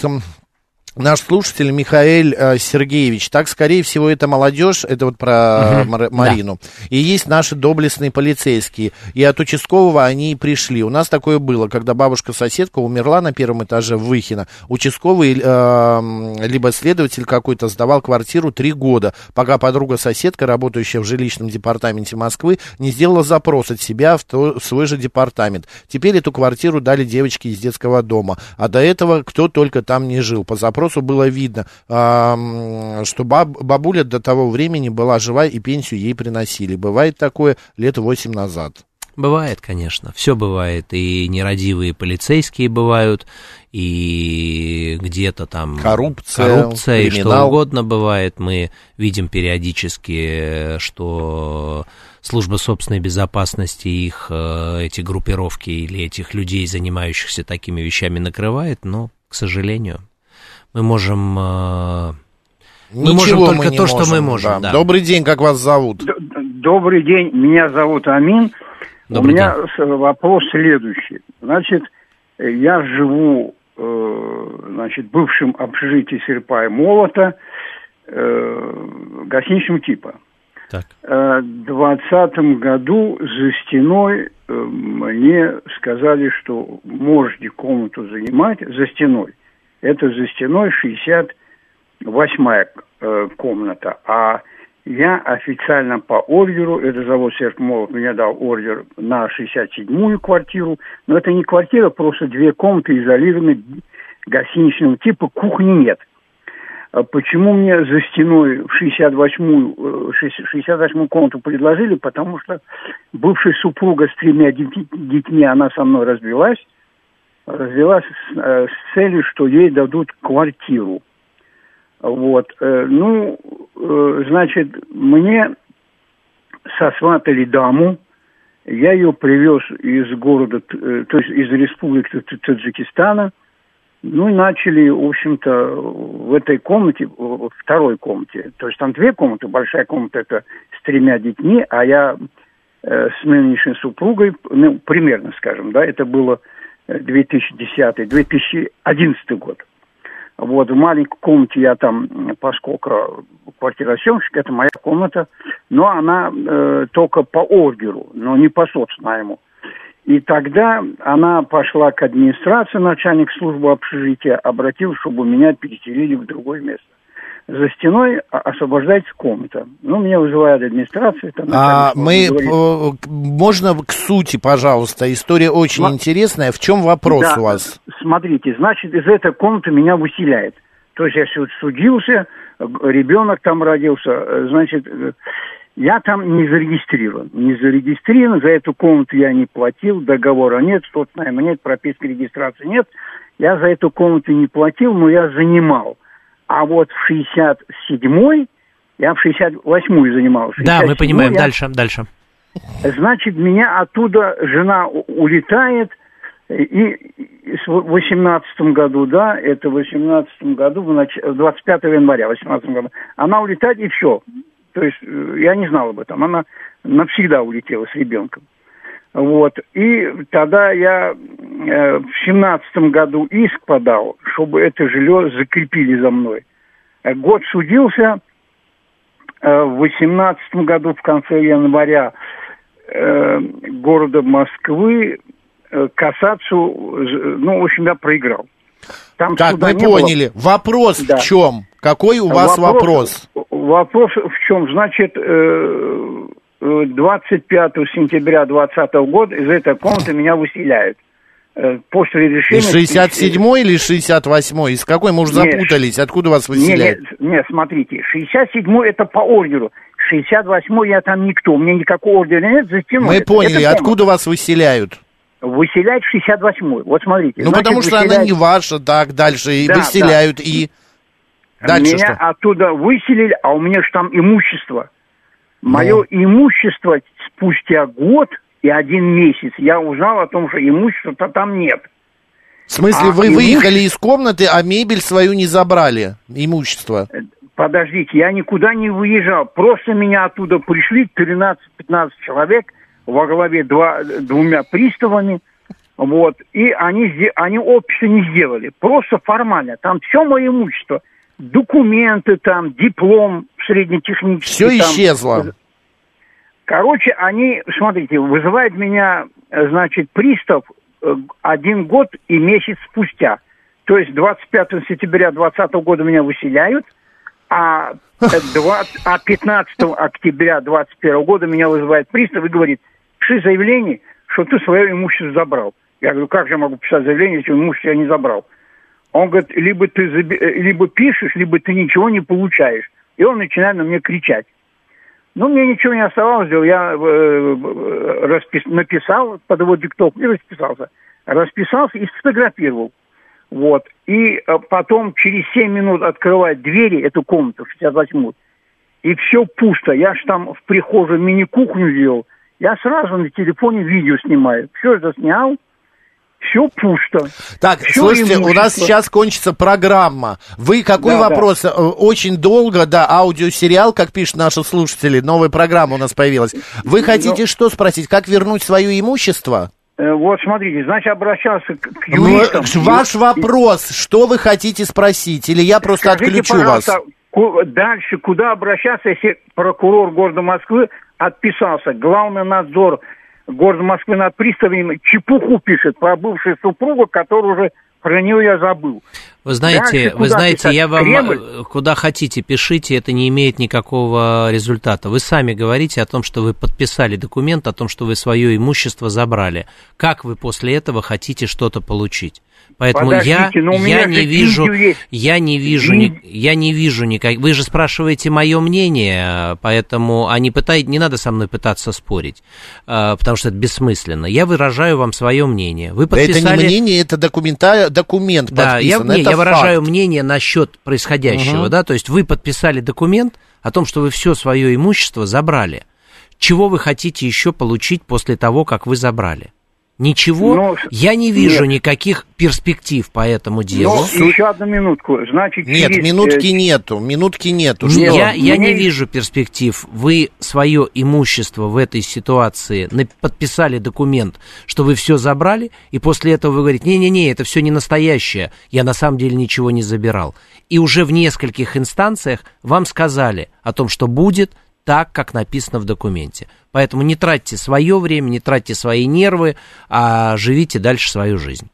наш слушатель Михаил а, Сергеевич. Так, скорее всего, это молодежь, это вот про Мгм, Мар- да. Марину. И есть наши доблестные полицейские. И от участкового они и пришли. У нас такое было, когда бабушка-соседка умерла на первом этаже в Выхино. Участковый, м, либо следователь какой-то сдавал квартиру три года, пока подруга-соседка, работающая в жилищном департаменте Москвы, не сделала запрос от себя в, то- в свой же департамент. Теперь эту квартиру дали девочке из детского дома. А до этого кто только там не жил. По запросу было видно, что баб- бабуля до того времени была жива и пенсию ей приносили. Бывает такое лет восемь назад. Бывает, конечно, все бывает, и нерадивые полицейские бывают, и где-то там Коррупция, коррупция и что угодно бывает. Мы видим периодически, что служба собственной безопасности их э, эти группировки или этих людей, занимающихся такими вещами, накрывает, но, к сожалению, мы можем э, мы можем Ничего только не то, что мы можем, можем. да. да. Добрый день, как вас зовут? Добрый день, меня зовут Амин. Добрый У меня с- вопрос следующий. Значит, я живу, э, значит, в бывшем общежитии Серпа и Молота, э, гостиничного типа. Так. Э, В двадцатом году за стеной э, мне сказали, что можете комнату занимать за стеной. Это за стеной 68-я э, комната. А я официально по ордеру, это завод Серп Молот мне дал ордер на 67-ю квартиру, но это не квартира, просто две комнаты изолированы гостиничного типа, кухни нет. А Почему мне за стеной в 68-ю, э, 68-ю комнату предложили? Потому что бывшая супруга с тремя детьми она со мной развелась, развелась с, э, с целью, что ей дадут квартиру. Вот. э, Ну, э, значит, мне сосватали даму, я ее привез из города, то есть из республики Та- Таджикистана, ну и начали, в общем-то, в этой комнате, второй комнате, то есть там две комнаты, большая комната это с тремя детьми, а я э, с нынешней супругой, ну, примерно, скажем, да, это было 2010-2011 год. Вот, в маленькой комнате я там, поскольку квартиросъемщик, это моя комната, но она э, только по ордеру, но не по соцнайму. И тогда она пошла к администрации, начальник службы общежития, обратилась, чтобы меня переселили в другое место. За стеной а- освобождается комната. Ну, меня вызывает администрация. Там, А, мы, говорит, э, можно к сути, пожалуйста, история очень Ма- интересная. В чем вопрос Да, у вас? Смотрите, значит, из этой комнаты меня выселяет. То есть я суд- судился, ребенок там родился, э, значит, э, я там не зарегистрирован. Не зарегистрирован, за эту комнату я не платил, договора нет, что-то найма нет, прописки регистрации нет. Я за эту комнату не платил, но я занимал. А вот в 67-й, я в 68-й занимал. в Да, мы 67-й понимаем. я- Дальше, дальше. Значит, меня оттуда жена улетает, и, в 18 году, да, это в 18 году, в нач... 25 января, в 18 году, она улетает, и все. То есть э, я не знал об этом. Она навсегда улетела с ребенком. Вот. И тогда я э, в 17 году иск подал, чтобы это жилье закрепили за мной. Э, Год судился, э, в 18 году, в конце января, э, города Москвы э, кассацию, э, ну, в общем, я проиграл. Там Так, мы не было. поняли. Вопрос Да. в чем? Какой у вас вопрос? Вопрос в чем? Значит, э, э, 25 сентября 2020 года из этой комнаты меня выселяют. Э, После решения... Из 67 или 68 Из какой мы уже Нет. запутались? Откуда вас выселяют? не, не, смотрите, 67 это по ордеру, 68 я там никто, у меня никакого ордера нет, за стеной. Мы Это- поняли, это откуда вас выселяют? Выселяют 68 Вот смотрите. Ну, значит, потому что она выселяют- не ваша, так, дальше, и Да, выселяют, да. и... Дальше Меня что? оттуда выселили, а у меня же там имущество. Мое имущество спустя год и один месяц я узнал о том, что имущества-то там нет. В смысле, А вы имущество- выехали из комнаты, а мебель свою не забрали, имущество? Подождите, я никуда не выезжал. Просто меня оттуда пришли 13-15 человек во главе два, двумя приставами. Вот. И они, они общество не сделали. Просто формально. Там все мое имущество. Документы там, диплом среднетехнический. Все там. исчезло. Короче, они, смотрите, вызывает меня, э, значит, пристав э, один год и месяц спустя. То есть 25 сентября 2020 года меня выселяют, а, э, 20 а 15 октября 2021 года меня вызывает пристав и говорит, пиши заявление, что ты свое имущество забрал. Я говорю, как же я могу писать заявление, если имущество я не забрал? Он говорит, либо ты э, либо пишешь, либо ты ничего не получаешь. И он начинает на меня кричать. Ну, мне ничего не оставалось делать. Я э, э, распис- написал под его диктовку и расписался. Расписался и сфотографировал. Вот. И э, потом через 7 минут открывает двери, эту комнату, 68 и все пусто. Я ж там в прихожей мини-кухню делал. Я сразу на телефоне видео снимаю. Все это снял, все пусто. Так, Всё слушайте, у нас сейчас кончится программа. Вы какой Да, да. вопрос? Э, Очень долго, да, аудиосериал, как пишут наши слушатели, новая программа у нас появилась. Вы хотите что спросить? Как вернуть свое имущество? Э, Вот смотрите, значит, обращался к, Ну, юристам. Ваш вопрос, что вы хотите спросить? Или я просто Скажите, отключу вас? дальше куда обращаться, если прокурор города Москвы отписался? Главный надзор города Москвы над приставами чепуху пишет про бывшую супругу, которую уже про нее я забыл. Вы знаете, Дальше вы знаете, писать? я вам Кремль? куда хотите пишите, это не имеет никакого результата. Вы сами говорите о том, что вы подписали документ о том, что вы свое имущество забрали. Как вы после этого хотите что-то получить? Поэтому я, Подождите, но у меня я же не вижу, есть. я не вижу, ни- я не вижу никак. Вы же спрашиваете мое мнение, поэтому а не пытай, не надо со мной пытаться спорить, э, потому что это бессмысленно. Я выражаю вам свое мнение. Вы Да Это подписали. не мнение, это документа... документ Да, я, подписан. не, это я выражаю факт. мнение насчет происходящего, Мгм. да, то есть вы подписали документ о том, что вы все свое имущество забрали. Чего вы хотите еще получить после того, как вы забрали? Ничего, Ну, я не вижу нет. никаких перспектив по этому делу. Но еще одну минутку. Значит, Нет, через, минутки э, нету, минутки нету. Не, Что? Я, я не Мне- вижу перспектив. Вы свое имущество в этой ситуации подписали документ, что вы все забрали, и после этого вы говорите, не-не-не, это все не настоящее, я на самом деле ничего не забирал. И уже в нескольких инстанциях вам сказали о том, что будет так, как написано в документе. Поэтому не тратьте свое время, не тратьте свои нервы, а живите дальше свою жизнь.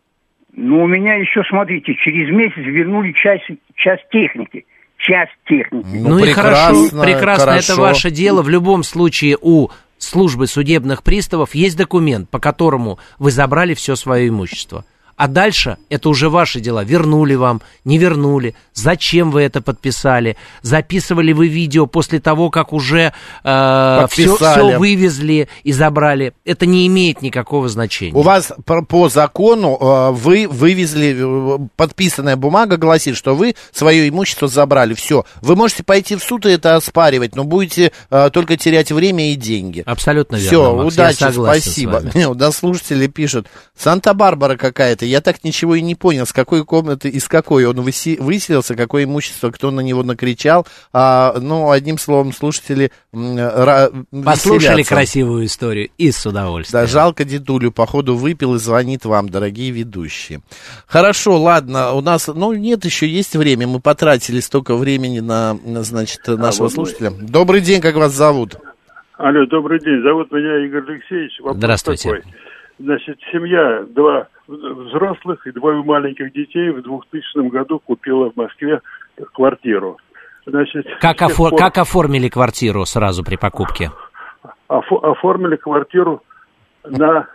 Ну, у меня еще, смотрите, через месяц вернули часть, часть техники. часть техники. Ну, и хорошо, прекрасно, это ваше дело. В любом случае у службы судебных приставов есть документ, по которому вы забрали все свое имущество. А дальше это уже ваши дела. Вернули вам, не вернули, зачем вы это подписали, записывали вы видео после того, как уже э, все, все вывезли и забрали. Это не имеет никакого значения. У вас по, по закону э, вы вывезли, э, подписанная бумага гласит, что вы свое имущество забрали. Все. Вы можете пойти в суд и это оспаривать, но будете э, только терять время и деньги. Абсолютно верно. Все, удачи, спасибо. У нас слушатели пишут, Санта-Барбара какая-то комнаты. Я так ничего и не понял, с какой комнаты, из какой он выси, выселился, какое имущество, кто на него накричал. А, ну, одним словом, слушатели ра, Послушали веселятся. красивую историю и с удовольствием. Да, жалко дедулю, походу выпил и звонит вам, дорогие ведущие. Хорошо, ладно, у нас, ну, нет, еще есть время, мы потратили столько времени на, на значит, а нашего а, вот слушателя. Мы... Добрый день, как вас зовут? Алло, добрый день, зовут меня Игорь Алексеевич. Вопрос Здравствуйте. Такой. Значит, семья, два взрослых и двое маленьких детей в 2000 году купила в Москве квартиру. Значит, как, офор... пор... как оформили квартиру сразу при покупке? Офо... Оформили квартиру на...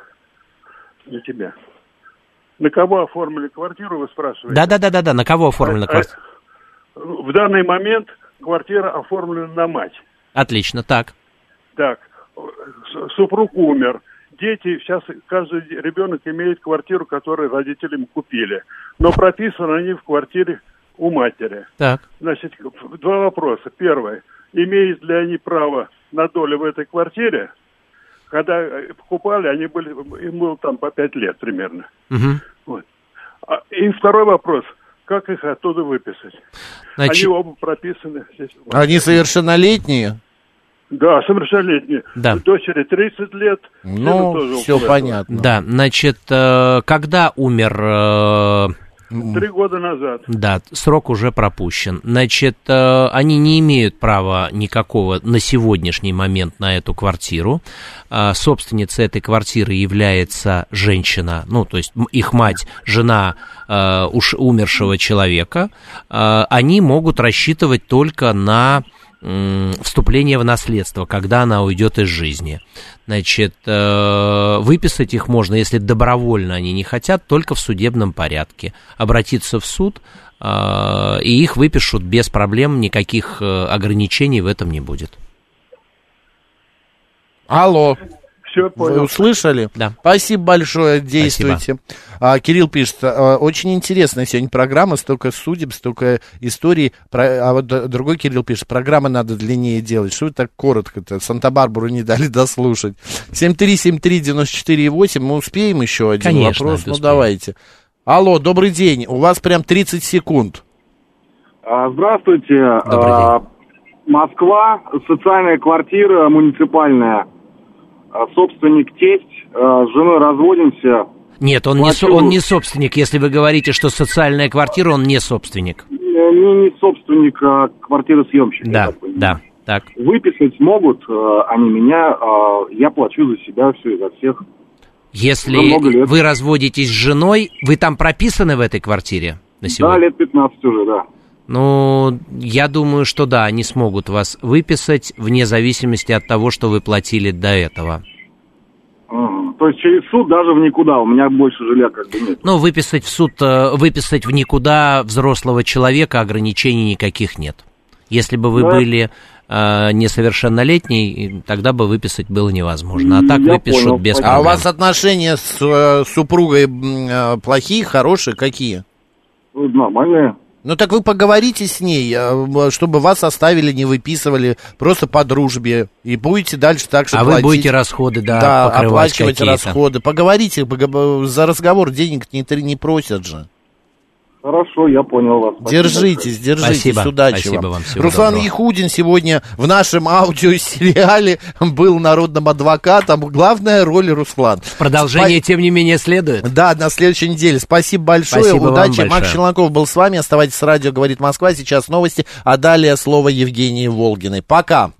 на тебя. На кого оформили квартиру, вы спрашиваете? Да-да-да-да, на кого оформлена а, а, квартира? В данный момент квартира оформлена на мать. Отлично, так. Так, супруг умер дети, сейчас каждый ребенок имеет квартиру, которую родителям купили. Но прописаны они в квартире у матери. Так. Значит, два вопроса. Первый. Имеют ли они право на долю в этой квартире? Когда э, покупали, они были, им было там по пять лет примерно. Угу. Вот. А, и второй вопрос. Как их оттуда выписать? Значит... Они оба прописаны здесь. Они совершеннолетние? Да, совершеннолетние. Да. Дочери 30 лет. Ну, все понятно. Да, значит, э, когда умер... Э, Три года назад. Да, срок уже пропущен. Значит, э, они не имеют права никакого на сегодняшний момент на эту квартиру. Собственницей этой квартиры является женщина, ну, то есть их мать, жена уж умершего человека. Они могут рассчитывать только на вступление в наследство, когда она уйдет из жизни. Значит, э, выписать их можно, если добровольно они не хотят, только в судебном порядке. Обратиться в суд, э, и их выпишут без проблем, никаких э, ограничений в этом не будет. Алло. Все понял. Вы услышали? Да. Спасибо большое, действуйте. А, Кирилл пишет, а, очень интересная сегодня программа, столько судеб, столько историй. Про, а вот другой Кирилл пишет, программы надо длиннее делать. Что вы так коротко-то? Санта-Барбару не дали дослушать. 7373948, мы успеем еще один Конечно, вопрос? Ну, давайте. Алло, добрый день. У вас прям 30 секунд. А, здравствуйте. Добрый день. Москва, социальная квартира муниципальная. А, собственник тесть, а, с женой разводимся. Нет, он не, он не собственник. Если вы говорите, что социальная квартира, он не собственник. Не, не собственник, а квартиросъемщик. Да, да, так. Выписать могут а, они меня, я плачу за себя все и за всех. Если вы разводитесь с женой, вы там прописаны в этой квартире на сегодня? Да, лет 15 уже, да. Ну, я думаю, что да, они смогут вас выписать вне зависимости от того, что вы платили до этого. То есть через суд даже в никуда, у меня больше жилья как бы нет. Ну, выписать в суд, э, выписать в никуда взрослого человека ограничений никаких нет. Если бы вы да. были э, несовершеннолетний, тогда бы выписать было невозможно. А так я выпишут понял, без проблем. А у вас отношения с э, супругой э, плохие, хорошие, какие? Нормальные. Ну так вы поговорите с ней, э, чтобы вас оставили, не выписывали, просто по дружбе. И будете дальше так же А платить. вы будете расходы, да, Да, оплачивать расходы. Поговорите, за разговор денег не, не просят же. Хорошо, я понял вас. Спасибо держитесь, большое. держитесь, Спасибо. удачи Спасибо вам. вам всего Руслан доброго. Яхудин сегодня в нашем аудиосериале был народным адвокатом. Главная роль Руслан. Продолжение, Спа... тем не менее, следует. Да, на следующей неделе. Спасибо большое, Спасибо удачи. Вам Макс Челноков был с вами. Оставайтесь с радио «Говорит Москва». Сейчас новости, а далее слово Евгении Волгиной. Пока.